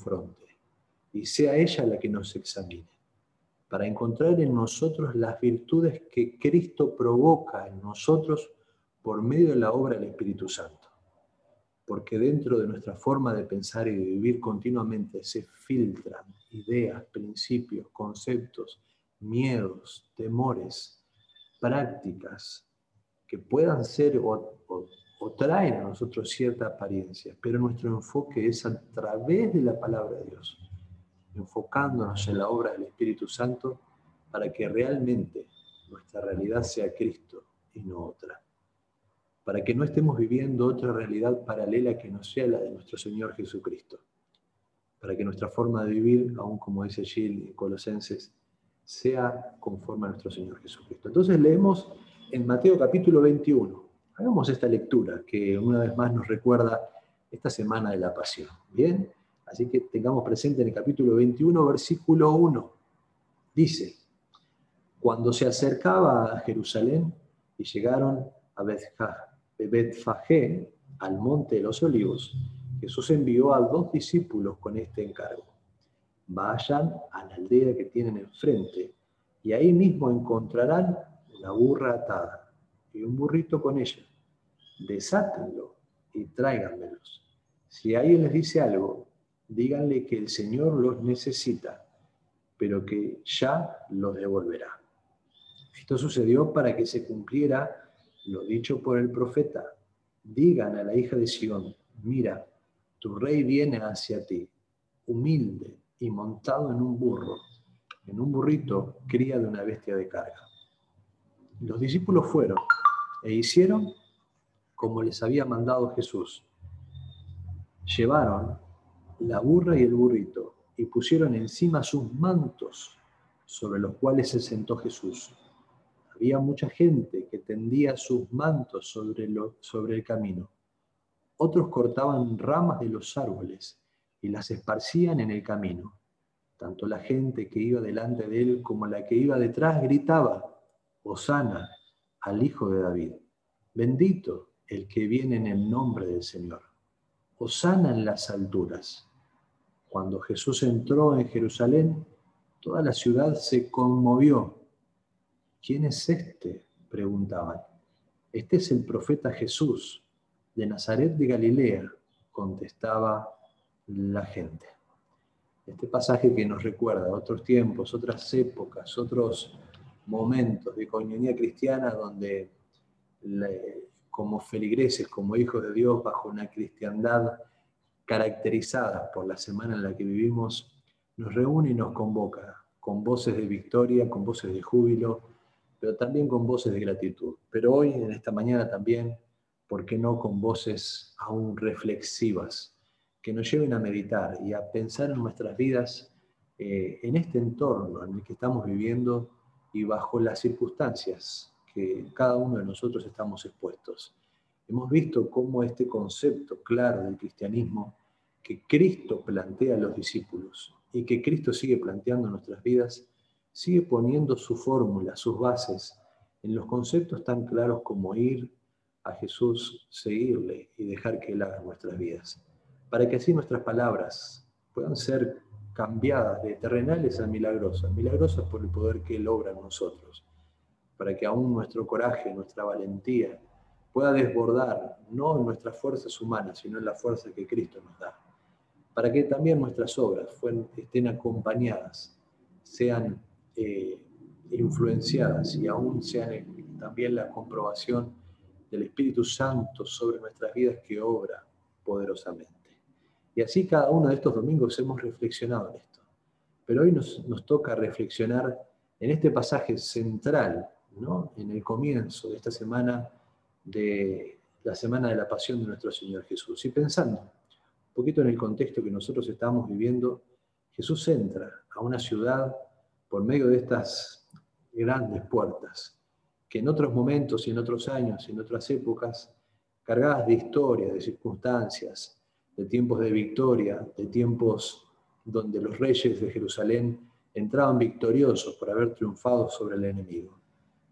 confronte y sea ella la que nos examine, para encontrar en nosotros las virtudes que Cristo provoca en nosotros por medio de la obra del Espíritu Santo. Porque dentro de nuestra forma de pensar y de vivir continuamente se filtran ideas, principios, conceptos, miedos, temores, prácticas que puedan ser o, traen a nosotros cierta apariencia, pero nuestro enfoque es a través de la palabra de Dios enfocándonos en la obra del Espíritu Santo para que realmente nuestra realidad sea Cristo y no otra. Para que no estemos viviendo otra realidad paralela que no sea la de nuestro Señor Jesucristo. Para que nuestra forma de vivir, aún como dice Gil en Colosenses, sea conforme a nuestro Señor Jesucristo. Entonces leemos en Mateo capítulo 21. Hagamos esta lectura que una vez más nos recuerda esta semana de la pasión. Bien, Así que tengamos presente en el capítulo 21, versículo 1. Dice, cuando se acercaba a Jerusalén y llegaron a Betfagé, al monte de los olivos, Jesús envió a dos discípulos con este encargo. Vayan a la aldea que tienen enfrente y ahí mismo encontrarán una burra atada y un burrito con ella. Desátenlo y tráiganmelos. Si alguien les dice algo, díganle que el Señor los necesita, pero que ya los devolverá. Esto sucedió para que se cumpliera lo dicho por el profeta. Digan a la hija de Sión, mira, tu rey viene hacia ti, humilde y montado en un burro, en un burrito cría de una bestia de carga. Los discípulos fueron e hicieron como les había mandado Jesús. Llevaron la burra y el burrito, y pusieron encima sus mantos, sobre los cuales se sentó Jesús. Había mucha gente que tendía sus mantos sobre, sobre el camino. Otros cortaban ramas de los árboles y las esparcían en el camino. Tanto la gente que iba delante de él como la que iba detrás gritaba, Hosana al Hijo de David. Bendito el que viene en el nombre del Señor. Hosana en las alturas. Cuando Jesús entró en Jerusalén, toda la ciudad se conmovió. ¿Quién es este? preguntaban. Este es el profeta Jesús, de Nazaret de Galilea, contestaba la gente. Este pasaje que nos recuerda otros tiempos, otras épocas, otros momentos de comunidad cristiana donde como feligreses, como hijos de Dios, bajo una cristiandad caracterizadas por la semana en la que vivimos, nos reúne y nos convoca con voces de victoria, con voces de júbilo, pero también con voces de gratitud. Pero hoy, en esta mañana también, ¿por qué no con voces aún reflexivas, que nos lleven a meditar y a pensar en nuestras vidas eh, en este entorno en el que estamos viviendo y bajo las circunstancias que cada uno de nosotros estamos expuestos? Hemos visto cómo este concepto claro del cristianismo que Cristo plantea a los discípulos y que Cristo sigue planteando en nuestras vidas, sigue poniendo su fórmula, sus bases en los conceptos tan claros como ir a Jesús, seguirle y dejar que Él haga nuestras vidas, para que así nuestras palabras puedan ser cambiadas de terrenales a milagrosas, milagrosas por el poder que Él obra en nosotros, para que aún nuestro coraje, nuestra valentía pueda desbordar no en nuestras fuerzas humanas, sino en la fuerza que Cristo nos da para que también nuestras obras estén acompañadas, sean eh, influenciadas y aún sean también la comprobación del Espíritu Santo sobre nuestras vidas que obra poderosamente. Y así cada uno de estos domingos hemos reflexionado en esto. Pero hoy nos toca reflexionar en este pasaje central, en el comienzo de esta semana, de la semana de la pasión de nuestro Señor Jesús. Y pensando poquito en el contexto que nosotros estamos viviendo, Jesús entra a una ciudad por medio de estas grandes puertas, que en otros momentos y en otros años y en otras épocas, cargadas de historia, de circunstancias, de tiempos de victoria, de tiempos donde los reyes de Jerusalén entraban victoriosos por haber triunfado sobre el enemigo.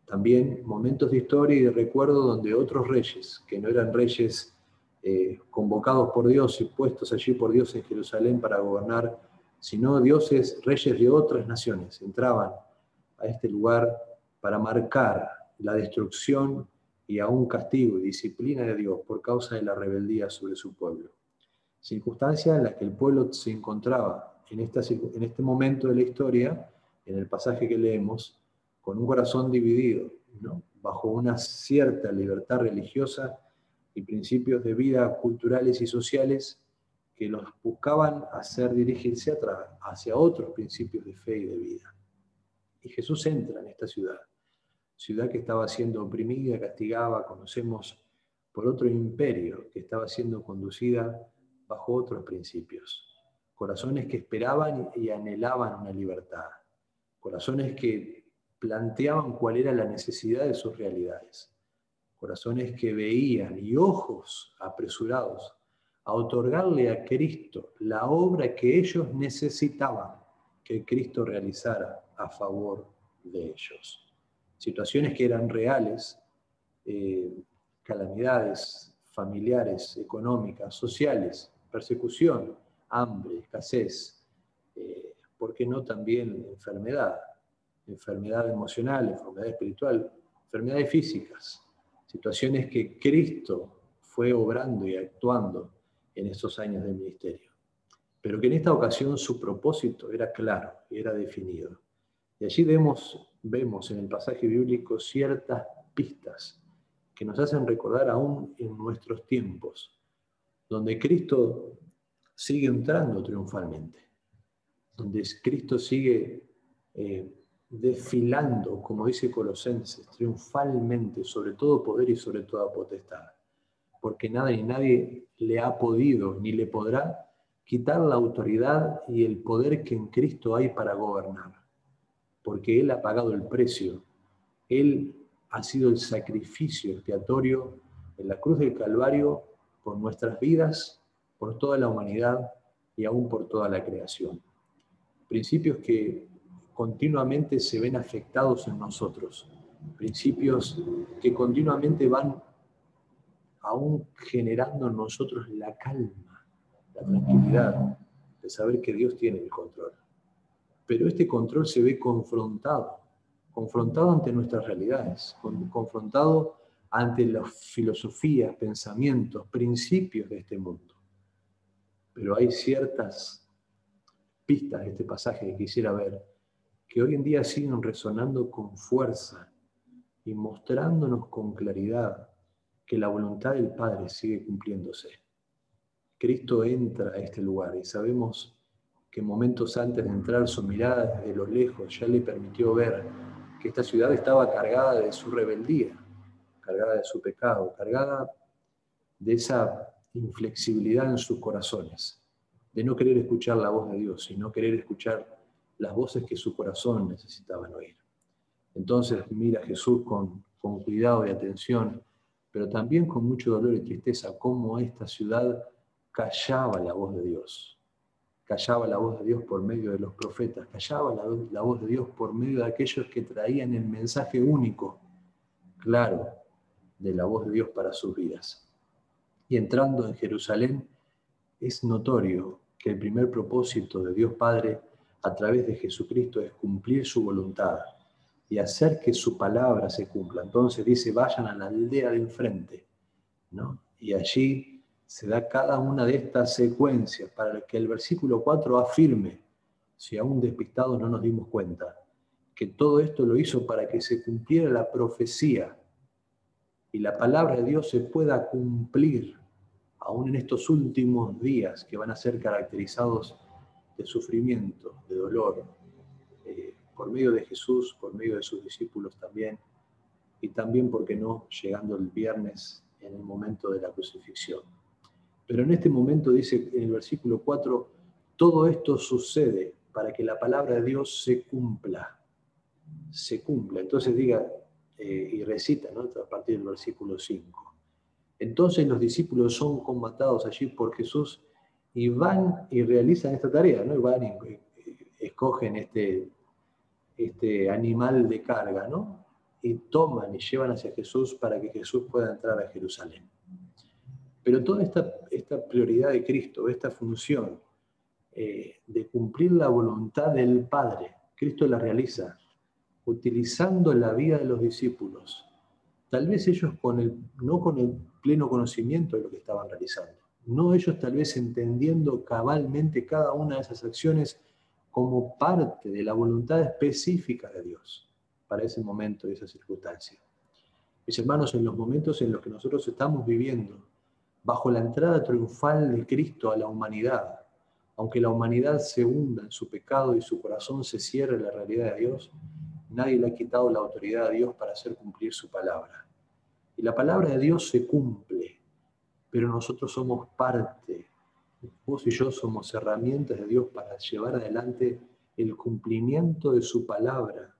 También momentos de historia y de recuerdo donde otros reyes, que no eran reyes eh, convocados por Dios y puestos allí por Dios en Jerusalén para gobernar, sino dioses, reyes de otras naciones, entraban a este lugar para marcar la destrucción y aún castigo y disciplina de Dios por causa de la rebeldía sobre su pueblo. Circunstancia en la que el pueblo se encontraba en, este momento de la historia, en el pasaje que leemos, con un corazón dividido, bajo una cierta libertad religiosa y principios de vida culturales y sociales que los buscaban hacer dirigirse hacia otros principios de fe y de vida. Y Jesús entra en esta ciudad ciudad que estaba siendo oprimida, castigada, conocemos por otro imperio que estaba siendo conducida bajo otros principios. Corazones que esperaban y anhelaban una libertad. Corazones que planteaban cuál era la necesidad de sus realidades. Corazones que veían y ojos apresurados a otorgarle a Cristo la obra que ellos necesitaban que Cristo realizara a favor de ellos situaciones que eran reales, eh, calamidades familiares, económicas, sociales, persecución, hambre, escasez, eh, ¿por qué no también enfermedad? Enfermedad emocional, enfermedad espiritual, enfermedades físicas, situaciones que Cristo fue obrando y actuando en estos años de ministerio. Pero que en esta ocasión su propósito era claro era definido. Y allí vemos vemos en el pasaje bíblico ciertas pistas que nos hacen recordar aún en nuestros tiempos, donde Cristo sigue entrando triunfalmente, donde Cristo sigue eh, desfilando, como dice Colosenses, triunfalmente sobre todo poder y sobre toda potestad, porque nada ni nadie le ha podido ni le podrá quitar la autoridad y el poder que en Cristo hay para gobernar porque Él ha pagado el precio. Él ha sido el sacrificio expiatorio en la cruz del Calvario por nuestras vidas, por toda la humanidad y aún por toda la creación. Principios que continuamente se ven afectados en nosotros, principios que continuamente van aún generando en nosotros la calma, la tranquilidad de saber que Dios tiene el control pero este control se ve confrontado, confrontado ante nuestras realidades, confrontado ante las filosofías, pensamientos, principios de este mundo. Pero hay ciertas pistas de este pasaje que quisiera ver, que hoy en día siguen resonando con fuerza y mostrándonos con claridad que la voluntad del Padre sigue cumpliéndose. Cristo entra a este lugar y sabemos que momentos antes de entrar su mirada desde lo lejos ya le permitió ver que esta ciudad estaba cargada de su rebeldía, cargada de su pecado, cargada de esa inflexibilidad en sus corazones, de no querer escuchar la voz de Dios, y no querer escuchar las voces que su corazón necesitaban oír. Entonces mira Jesús con, con cuidado y atención, pero también con mucho dolor y tristeza, cómo esta ciudad callaba la voz de Dios callaba la voz de Dios por medio de los profetas, callaba la, voz de Dios por medio de aquellos que traían el mensaje único, claro, de la voz de Dios para sus vidas. Y entrando en Jerusalén, es notorio que el primer propósito de Dios Padre a través de Jesucristo es cumplir su voluntad y hacer que su palabra se cumpla. Entonces dice, vayan a la aldea de enfrente, ¿no? Y allí se da cada una de estas secuencias para que el versículo 4 afirme, si aún despistados no nos dimos cuenta, que todo esto lo hizo para que se cumpliera la profecía y la palabra de Dios se pueda cumplir aún en estos últimos días que van a ser caracterizados de sufrimiento, de dolor, eh, por medio de Jesús, por medio de sus discípulos también, y también, porque no?, llegando el viernes en el momento de la crucifixión. Pero en este momento dice en el versículo 4, todo esto sucede para que la palabra de Dios se cumpla. Se cumpla. Entonces diga eh, y recita ¿no? a partir del versículo 5. Entonces los discípulos son combatados allí por Jesús y van y realizan esta tarea, ¿no? Y van y escogen este, este animal de carga, ¿no? Y toman y llevan hacia Jesús para que Jesús pueda entrar a Jerusalén. Pero toda esta, esta prioridad de Cristo, esta función eh, de cumplir la voluntad del Padre, Cristo la realiza utilizando la vida de los discípulos. Tal vez ellos con el, no con el pleno conocimiento de lo que estaban realizando, no ellos tal vez entendiendo cabalmente cada una de esas acciones como parte de la voluntad específica de Dios para ese momento y esa circunstancia. Mis hermanos, en los momentos en los que nosotros estamos viviendo, bajo la entrada triunfal de Cristo a la humanidad, aunque la humanidad se hunda en su pecado y su corazón se cierre a la realidad de Dios, nadie le ha quitado la autoridad a Dios para hacer cumplir su palabra. Y la palabra de Dios se cumple, pero nosotros somos parte. Vos y yo somos herramientas de Dios para llevar adelante el cumplimiento de su palabra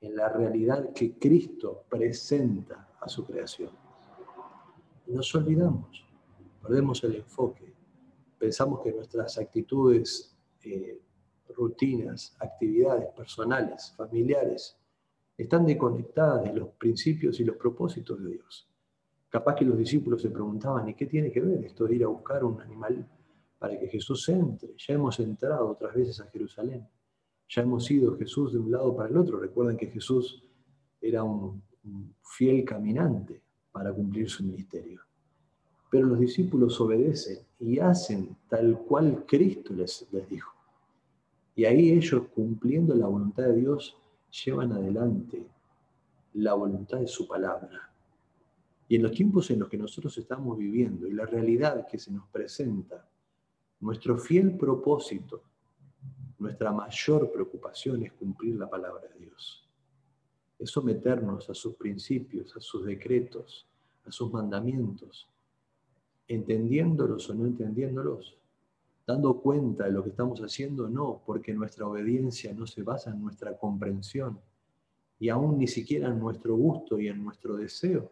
en la realidad que Cristo presenta a su creación. Nos olvidamos, perdemos el enfoque, pensamos que nuestras actitudes, eh, rutinas, actividades personales, familiares, están desconectadas de los principios y los propósitos de Dios. Capaz que los discípulos se preguntaban, ¿y qué tiene que ver esto de ir a buscar un animal para que Jesús entre? Ya hemos entrado otras veces a Jerusalén, ya hemos ido Jesús de un lado para el otro. Recuerden que Jesús era un, fiel caminante para cumplir su ministerio. Pero los discípulos obedecen y hacen tal cual Cristo les, les dijo. Y ahí ellos, cumpliendo la voluntad de Dios, llevan adelante la voluntad de su palabra. Y en los tiempos en los que nosotros estamos viviendo y la realidad que se nos presenta, nuestro fiel propósito, nuestra mayor preocupación es cumplir la palabra de Dios. Es someternos a sus principios, a sus decretos, a sus mandamientos, entendiéndolos o no entendiéndolos, dando cuenta de lo que estamos haciendo, no, porque nuestra obediencia no se basa en nuestra comprensión y aún ni siquiera en nuestro gusto y en nuestro deseo.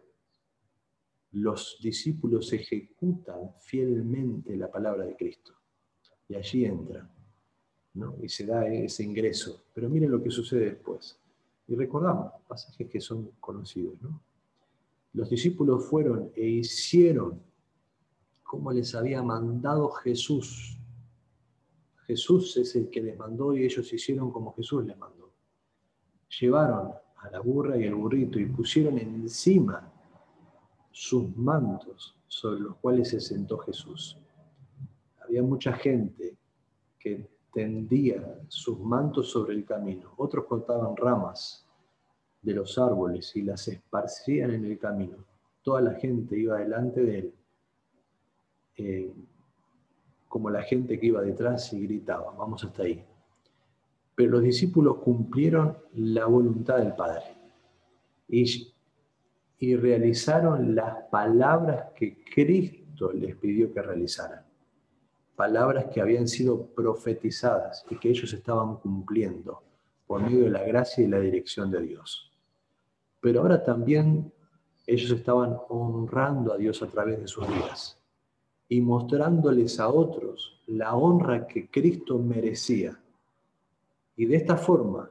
Los discípulos ejecutan fielmente la palabra de Cristo y allí entran ¿no? y se da ese ingreso. Pero miren lo que sucede después. Y recordamos pasajes que son conocidos. Los discípulos fueron e hicieron como les había mandado Jesús. Jesús es el que les mandó y ellos hicieron como Jesús les mandó. Llevaron a la burra y el burrito y pusieron encima sus mantos sobre los cuales se sentó Jesús. Había mucha gente que tendía sus mantos sobre el camino. Otros cortaban ramas de los árboles y las esparcían en el camino. Toda la gente iba delante de él. Eh, como la gente que iba detrás y gritaba, vamos hasta ahí. Pero los discípulos cumplieron la voluntad del Padre y, y realizaron las palabras que Cristo les pidió que realizaran. Palabras que habían sido profetizadas y que ellos estaban cumpliendo por medio de la gracia y la dirección de Dios. Pero ahora también ellos estaban honrando a Dios a través de sus vidas y mostrándoles a otros la honra que Cristo merecía. Y de esta forma,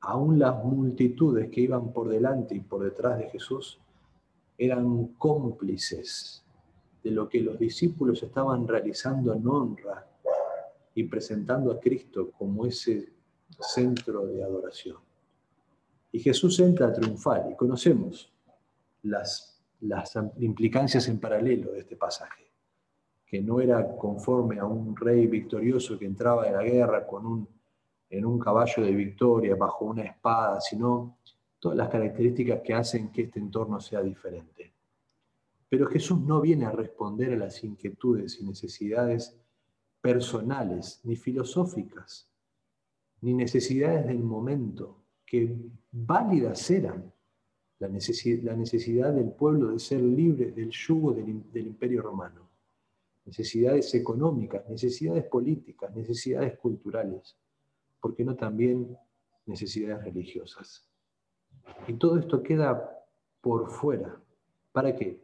aún las multitudes que iban por delante y por detrás de Jesús eran cómplices de lo que los discípulos estaban realizando en honra y presentando a Cristo como ese centro de adoración. Y Jesús entra triunfal y conocemos las, las implicancias en paralelo de este pasaje que no era conforme a un rey victorioso que entraba en la guerra con un, en un caballo de victoria, bajo una espada, sino todas las características que hacen que este entorno sea diferente. Pero Jesús no viene a responder a las inquietudes y necesidades personales, ni filosóficas, ni necesidades del momento, que válidas eran la necesidad, del pueblo de ser libre del yugo del imperio romano necesidades económicas, necesidades políticas, necesidades culturales, ¿por qué no también necesidades religiosas? Y todo esto queda por fuera. ¿Para qué?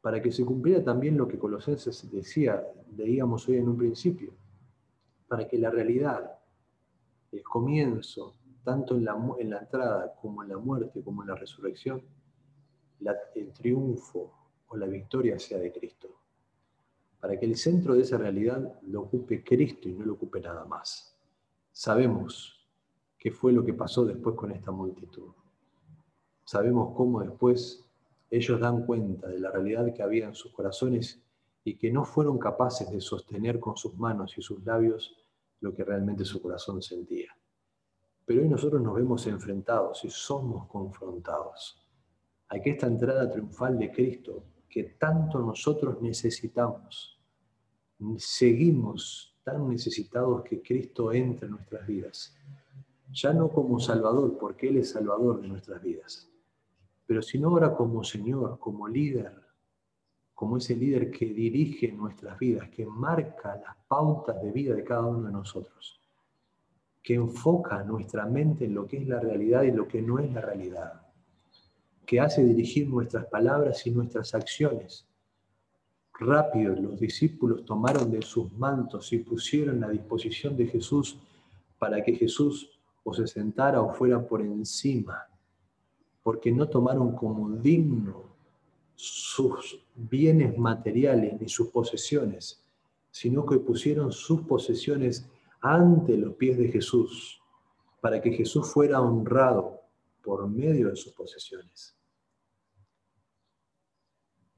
Para que se cumpliera también lo que Colosenses decía, leíamos hoy en un principio, para que la realidad, el comienzo, tanto en la, entrada como en la muerte, como en la resurrección, el triunfo o la victoria sea de Cristo. Para que el centro de esa realidad lo ocupe Cristo y no lo ocupe nada más. Sabemos qué fue lo que pasó después con esta multitud. Sabemos cómo después ellos dan cuenta de la realidad que había en sus corazones y que no fueron capaces de sostener con sus manos y sus labios lo que realmente su corazón sentía. Pero hoy nosotros nos vemos enfrentados y somos confrontados a que esta entrada triunfal de Cristo, que tanto nosotros necesitamos, seguimos tan necesitados que Cristo entre en nuestras vidas. Ya no como Salvador, porque Él es Salvador de nuestras vidas, pero sino ahora como Señor, como líder, como ese líder que dirige nuestras vidas, que marca las pautas de vida de cada uno de nosotros, que enfoca nuestra mente en lo que es la realidad y lo que no es la realidad, que hace dirigir nuestras palabras y nuestras acciones. Rápido los discípulos tomaron de sus mantos y pusieron a disposición de Jesús para que Jesús o se sentara o fuera por encima, porque no tomaron como digno sus bienes materiales ni sus posesiones, sino que pusieron sus posesiones ante los pies de Jesús, para que Jesús fuera honrado por medio de sus posesiones.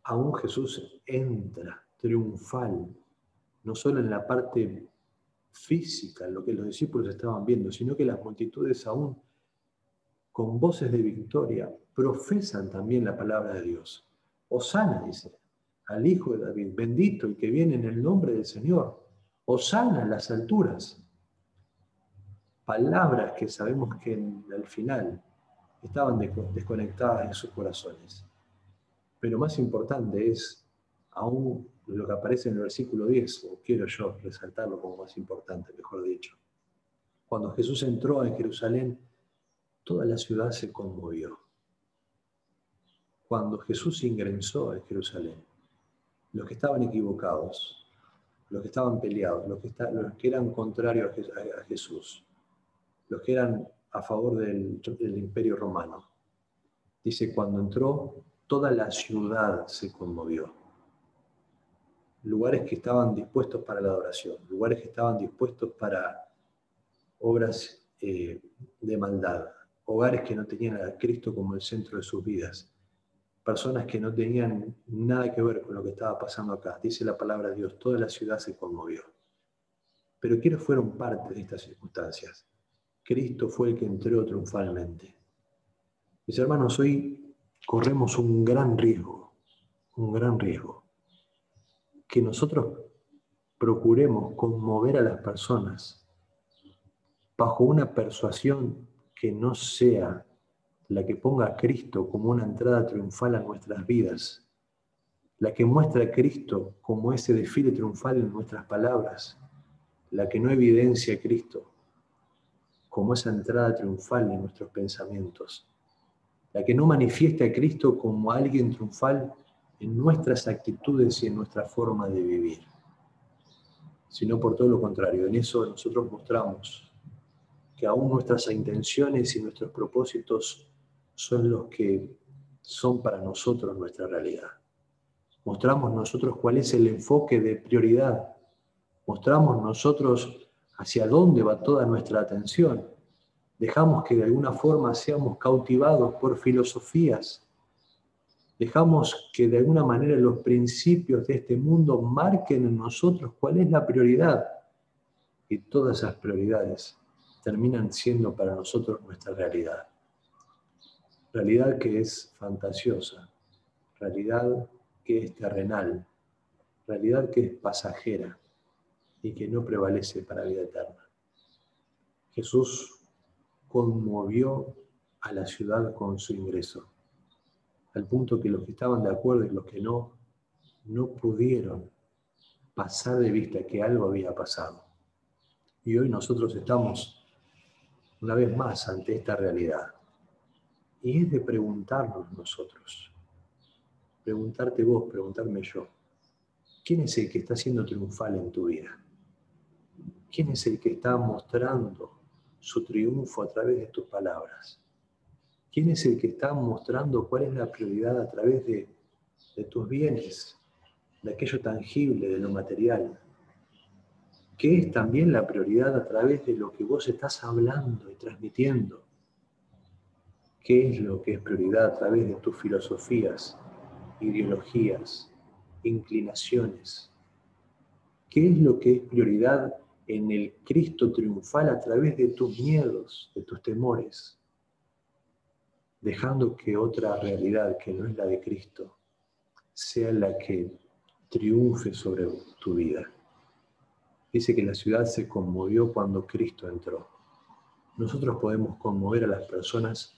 Aún Jesús entra triunfal, no solo en la parte física, lo que los discípulos estaban viendo, sino que las multitudes aún con voces de victoria profesan también la palabra de Dios. Osana, dice, al Hijo de David, bendito el que viene en el nombre del Señor. Osana en las alturas. Palabras que sabemos que al final estaban desconectadas en sus corazones. Pero más importante es aún lo que aparece en el versículo 10, o quiero yo resaltarlo como más importante, mejor dicho. Cuando Jesús entró en Jerusalén, toda la ciudad se conmovió. Cuando Jesús ingresó en Jerusalén, los que estaban equivocados, los que estaban peleados, los que, que eran contrarios a Jesús, los que eran a favor del imperio romano, dice, cuando entró, toda la ciudad se conmovió lugares que estaban dispuestos para la adoración, lugares que estaban dispuestos para obras eh, de maldad, hogares que no tenían a Cristo como el centro de sus vidas, personas que no tenían nada que ver con lo que estaba pasando acá. Dice la palabra de Dios, toda la ciudad se conmovió. Pero ¿quiénes fueron parte de estas circunstancias? Cristo fue el que entró triunfalmente. Mis hermanos, hoy corremos un gran riesgo, un gran riesgo. Que nosotros procuremos conmover a las personas bajo una persuasión que no sea la que ponga a Cristo como una entrada triunfal a nuestras vidas, la que muestra a Cristo como ese desfile triunfal en nuestras palabras, la que no evidencia a Cristo como esa entrada triunfal en nuestros pensamientos, la que no manifiesta a Cristo como alguien triunfal en nuestras actitudes y en nuestra forma de vivir, sino por todo lo contrario. En eso nosotros mostramos que aún nuestras intenciones y nuestros propósitos son los que son para nosotros nuestra realidad. Mostramos nosotros cuál es el enfoque de prioridad. Mostramos nosotros hacia dónde va toda nuestra atención. Dejamos que de alguna forma seamos cautivados por filosofías Dejamos que de alguna manera los principios de este mundo marquen en nosotros cuál es la prioridad. Y todas esas prioridades terminan siendo para nosotros nuestra realidad. Realidad que es fantasiosa, realidad que es terrenal, realidad que es pasajera y que no prevalece para vida eterna. Jesús conmovió a la ciudad con su ingreso al punto que los que estaban de acuerdo y los que no, no pudieron pasar de vista que algo había pasado. Y hoy nosotros estamos una vez más ante esta realidad. Y es de preguntarnos nosotros, preguntarte vos, preguntarme yo, ¿quién es el que está siendo triunfal en tu vida? ¿Quién es el que está mostrando su triunfo a través de tus palabras? ¿Quién es el que está mostrando cuál es la prioridad a través de tus bienes, de aquello tangible, de lo material, que es también la prioridad a través de lo que vos estás hablando y transmitiendo. ¿Qué es lo que es prioridad a través de tus filosofías, ideologías, inclinaciones? ¿Qué es lo que es prioridad en el Cristo triunfal a través de tus miedos, de tus temores? Dejando que otra realidad que no es la de Cristo sea la que triunfe sobre tu vida. Dice que la ciudad se conmovió cuando Cristo entró. Nosotros podemos conmover a las personas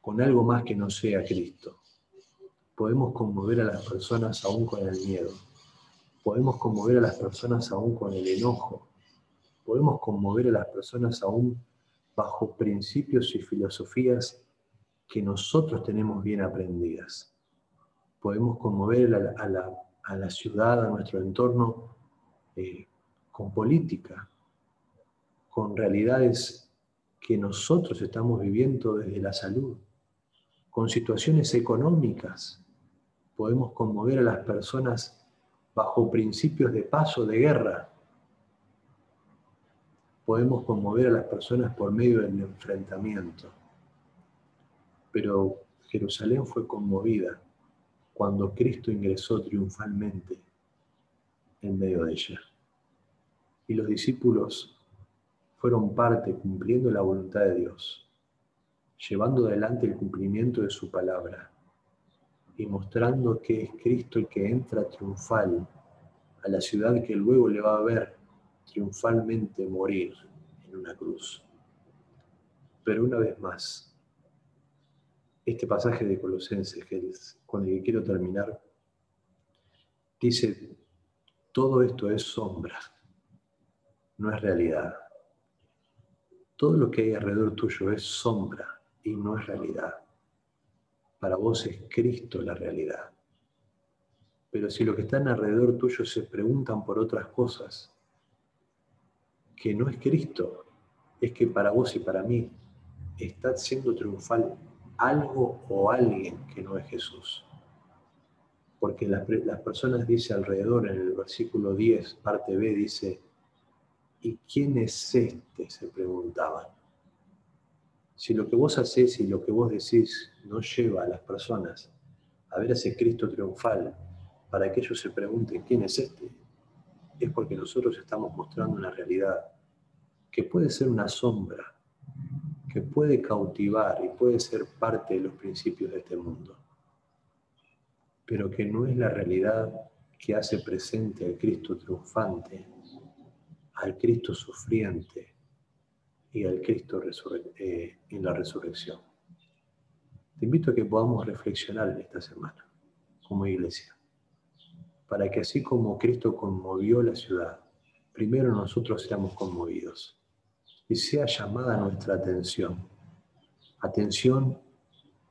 con algo más que no sea Cristo. Podemos conmover a las personas aún con el miedo. Podemos conmover a las personas aún con el enojo. Podemos conmover a las personas aún bajo principios y filosofías que nosotros tenemos bien aprendidas. Podemos conmover a la, a la, ciudad, a nuestro entorno, eh, con política, con realidades que nosotros estamos viviendo desde la salud, con situaciones económicas. Podemos conmover a las personas bajo principios de paz o de guerra. Podemos conmover a las personas por medio del enfrentamiento. Pero Jerusalén fue conmovida cuando Cristo ingresó triunfalmente en medio de ella y los discípulos fueron parte cumpliendo la voluntad de Dios, llevando adelante el cumplimiento de su palabra y mostrando que es Cristo el que entra triunfal a la ciudad que luego le va a ver triunfalmente morir en una cruz. Pero una vez más, este pasaje de Colosenses, que es con el que quiero terminar, dice, todo esto es sombra no es realidad. Todo lo que hay alrededor tuyo es sombra y no es realidad. Para vos es Cristo la realidad. Pero si lo que están alrededor tuyo se preguntan por otras cosas, que no es Cristo, es que para vos y para mí está siendo triunfal algo o alguien que no es Jesús. Porque las, las personas dice alrededor, en el versículo 10, parte B, dice, ¿Y quién es este? se preguntaban. Si lo que vos hacés y lo que vos decís no lleva a las personas a ver ese Cristo triunfal para que ellos se pregunten quién es este, es porque nosotros estamos mostrando una realidad que puede ser una sombra, que puede cautivar y puede ser parte de los principios de este mundo, pero que no es la realidad que hace presente al Cristo triunfante al Cristo sufriente y al Cristo eh, en la resurrección. Te invito a que podamos reflexionar en esta semana como iglesia, para que así como Cristo conmovió la ciudad, primero nosotros seamos conmovidos y sea llamada nuestra atención, atención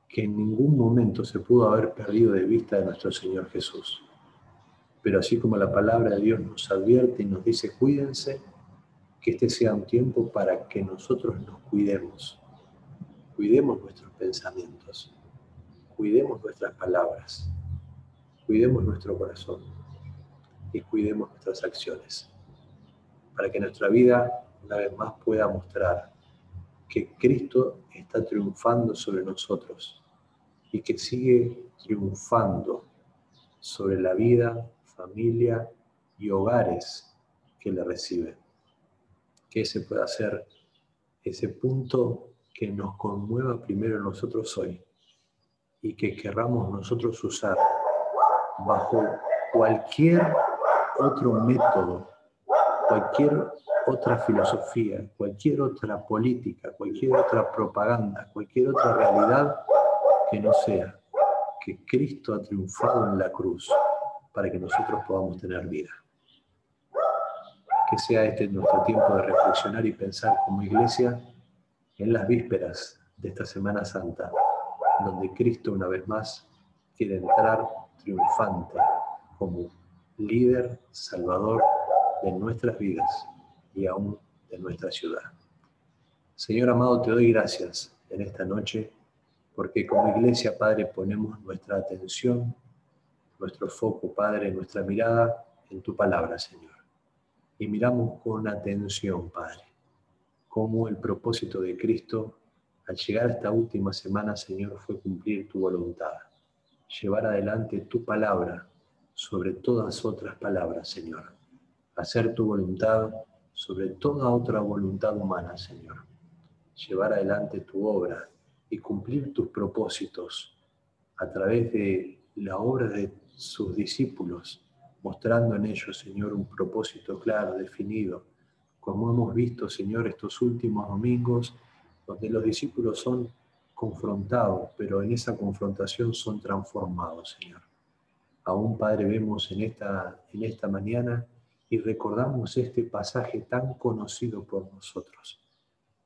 que en ningún momento se pudo haber perdido de vista de nuestro Señor Jesús. Pero así como la palabra de Dios nos advierte y nos dice, cuídense, que este sea un tiempo para que nosotros nos cuidemos. Cuidemos nuestros pensamientos, cuidemos nuestras palabras, cuidemos nuestro corazón y cuidemos nuestras acciones. Para que nuestra vida una vez más pueda mostrar que Cristo está triunfando sobre nosotros y que sigue triunfando sobre la vida, familia y hogares que le reciben. Que ese pueda ser ese punto que nos conmueva primero nosotros hoy y que querramos nosotros usar bajo cualquier otro método, cualquier otra filosofía, cualquier otra política, cualquier otra propaganda, cualquier otra realidad que no sea que Cristo ha triunfado en la cruz para que nosotros podamos tener vida. Que sea este nuestro tiempo de reflexionar y pensar como iglesia en las vísperas de esta Semana Santa, donde Cristo una vez más quiere entrar triunfante como líder, salvador de nuestras vidas y aún de nuestra ciudad. Señor amado, te doy gracias en esta noche porque como iglesia, Padre, ponemos nuestra atención nuestro foco, Padre, nuestra mirada en tu palabra, Señor. Y miramos con atención, Padre, cómo el propósito de Cristo al llegar a esta última semana, Señor, fue cumplir tu voluntad, llevar adelante tu palabra sobre todas otras palabras, Señor, hacer tu voluntad sobre toda otra voluntad humana, Señor, llevar adelante tu obra y cumplir tus propósitos a través de la obra de sus discípulos, mostrando en ellos, Señor, un propósito claro, definido, como hemos visto, Señor, estos últimos domingos, donde los discípulos son confrontados, pero en esa confrontación son transformados, Señor. Aún, Padre, vemos en esta, en esta mañana y recordamos este pasaje tan conocido por nosotros,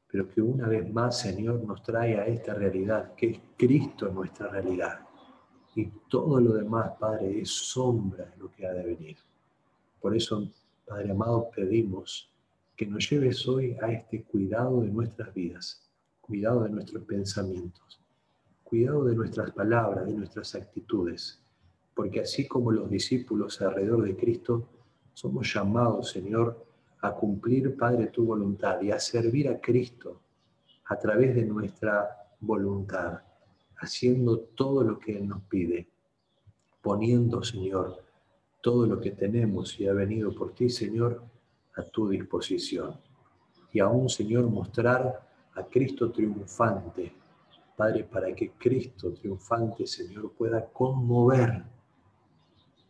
pero que una vez más, Señor, nos trae a esta realidad, que es Cristo nuestra realidad. Y todo lo demás, Padre, es sombra de lo que ha de venir. Por eso, Padre amado, pedimos que nos lleves hoy a este cuidado de nuestras vidas cuidado de nuestros pensamientos, cuidado de nuestras palabras, de nuestras actitudes, porque así como los discípulos alrededor de Cristo, somos llamados, Señor, a cumplir, Padre, tu voluntad y a servir a Cristo a través de nuestra voluntad, haciendo todo lo que Él nos pide, poniendo, Señor, todo lo que tenemos y ha venido por ti, Señor, a tu disposición. Y aún, Señor, mostrar a Cristo triunfante, Padre, para que Cristo triunfante, Señor, pueda conmover,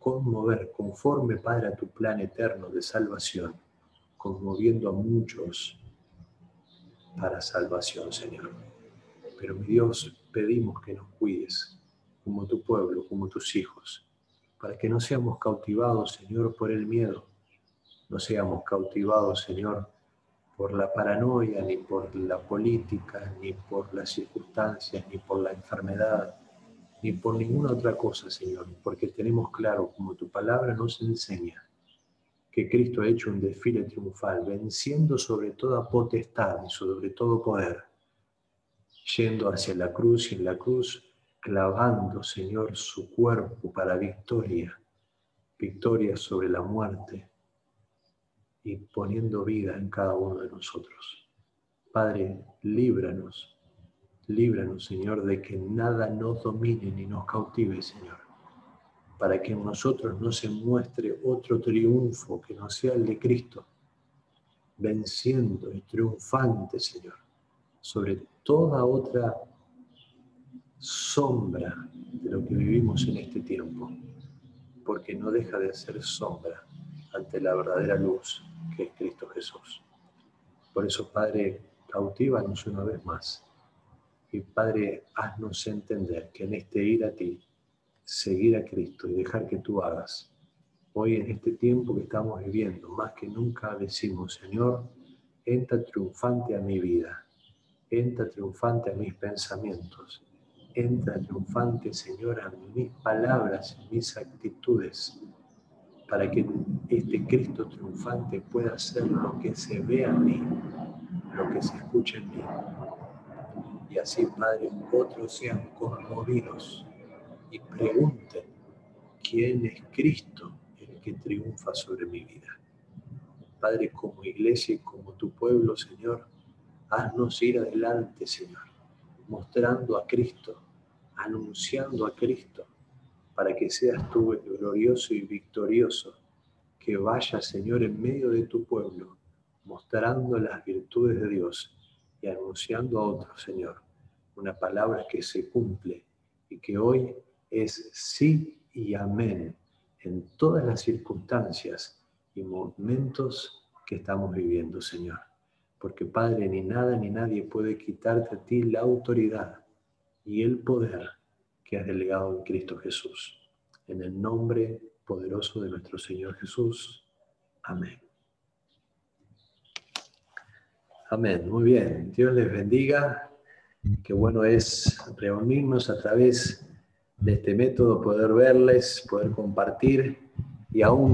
conmover conforme, Padre, a tu plan eterno de salvación, conmoviendo a muchos para salvación, Señor. Pero mi Dios, pedimos que nos cuides como tu pueblo, como tus hijos, para que no seamos cautivados, Señor, por el miedo, no seamos cautivados, Señor, por la paranoia, ni por la política, ni por las circunstancias, ni por la enfermedad, ni por ninguna otra cosa, Señor, porque tenemos claro, como tu palabra nos enseña, que Cristo ha hecho un desfile triunfal, venciendo sobre toda potestad y sobre todo poder, yendo hacia la cruz y en la cruz clavando, Señor, su cuerpo para victoria, victoria sobre la muerte, y poniendo vida en cada uno de nosotros. Padre, líbranos, líbranos, Señor, de que nada nos domine ni nos cautive, Señor, para que en nosotros no se muestre otro triunfo que no sea el de Cristo, venciendo y triunfante, Señor, sobre toda otra sombra de lo que vivimos en este tiempo, porque no deja de ser sombra ante la verdadera luz que es Cristo Jesús. Por eso, Padre, cautívanos una vez más. Y Padre, haznos entender que en este ir a ti, seguir a Cristo y dejar que tú hagas, hoy en este tiempo que estamos viviendo, más que nunca decimos, Señor, entra triunfante a mi vida, entra triunfante a mis pensamientos, entra triunfante, Señor, a mis palabras, mis actitudes, para que este Cristo triunfante pueda ser lo que se ve en mí, lo que se escucha en mí. Así, Padre, otros sean conmovidos y pregunten quién es Cristo el que triunfa sobre mi vida. Padre, como iglesia y como tu pueblo, Señor, haznos ir adelante, Señor, mostrando a Cristo, anunciando a Cristo para que seas tú glorioso y victorioso, que vayas, Señor, en medio de tu pueblo, mostrando las virtudes de Dios y anunciando a otros, Señor, una palabra que se cumple y que hoy es sí y amén en todas las circunstancias y momentos que estamos viviendo, Señor. Porque Padre, ni nada ni nadie puede quitarte a ti la autoridad y el poder que has delegado en Cristo Jesús. En el nombre poderoso de nuestro Señor Jesús. Amén. Amén. Muy bien. Dios les bendiga. Qué bueno es reunirnos a través de este método, poder verles, poder compartir y aún